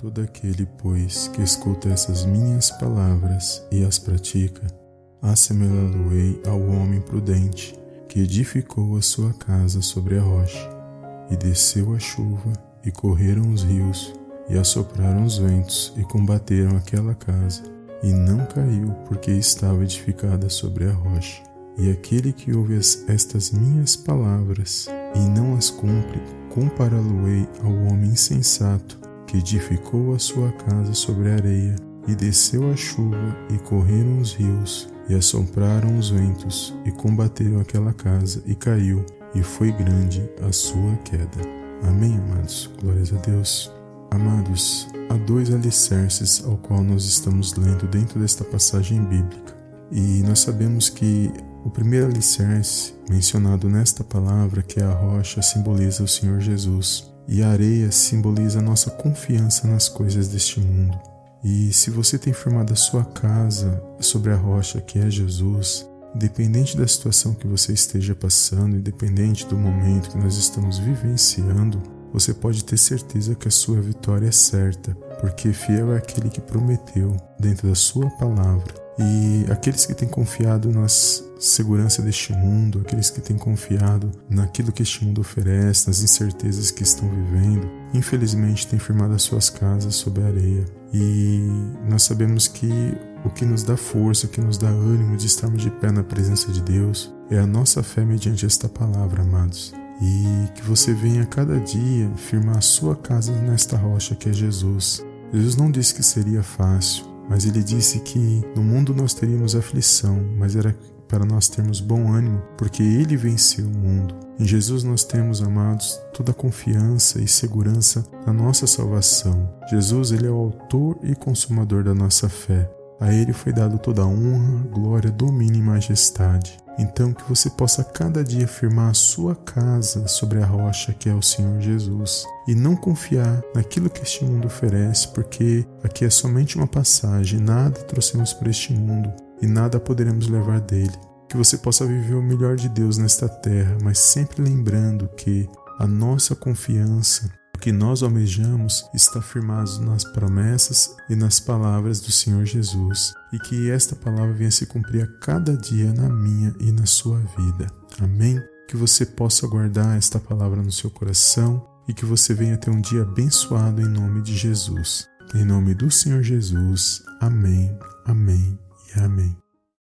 todo aquele, pois, que escuta essas minhas palavras e as pratica, assemelhá-lo-ei ao homem prudente que edificou a sua casa sobre a rocha. E desceu a chuva, e correram os rios, e assopraram os ventos, e combateram aquela casa, e não caiu, porque estava edificada sobre a rocha. E aquele que ouve estas minhas palavras e não as cumpre, compará-lo-ei ao homem insensato que edificou a sua casa sobre a areia, e desceu a chuva, e correram os rios, e assopraram os ventos, e combateram aquela casa, e caiu, e foi grande a sua queda. Amém, amados. Glórias a Deus. Amados, há dois alicerces ao qual nós estamos lendo dentro desta passagem bíblica. E nós sabemos que o primeiro alicerce mencionado nesta palavra, que é a rocha, simboliza o Senhor Jesus e a areia simboliza nossa confiança nas coisas deste mundo. E se você tem firmado a sua casa sobre a rocha que é Jesus, independente da situação que você esteja passando, independente do momento que nós estamos vivenciando, você pode ter certeza que a sua vitória é certa, porque fiel é aquele que prometeu dentro da sua palavra. E aqueles que têm confiado nas segurança deste mundo, aqueles que têm confiado naquilo que este mundo oferece, nas incertezas que estão vivendo, infelizmente têm firmado as suas casas sob a areia. E nós sabemos que o que nos dá força, o que nos dá ânimo de estarmos de pé na presença de Deus é a nossa fé mediante esta palavra, amados. E que você venha cada dia firmar a sua casa nesta rocha que é Jesus. Jesus não disse que seria fácil, mas ele disse que no mundo nós teríamos aflição, mas era para nós termos bom ânimo, porque ele venceu o mundo. Em Jesus nós temos, amados, toda a confiança e segurança na nossa salvação. Jesus, ele é o autor e consumador da nossa fé. A ele foi dado toda a honra, glória, domínio e majestade. Então que você possa cada dia firmar a sua casa sobre a rocha que é o Senhor Jesus e não confiar naquilo que este mundo oferece, porque aqui é somente uma passagem, nada trouxemos para este mundo e nada poderemos levar dele. Que você possa viver o melhor de Deus nesta terra, mas sempre lembrando que a nossa confiança, que nós almejamos, está firmado nas promessas e nas palavras do Senhor Jesus, e que esta palavra venha se cumprir a cada dia na minha e na sua vida. Amém? Que você possa guardar esta palavra no seu coração e que você venha ter um dia abençoado em nome de Jesus. Em nome do Senhor Jesus. Amém. Amém. Amém.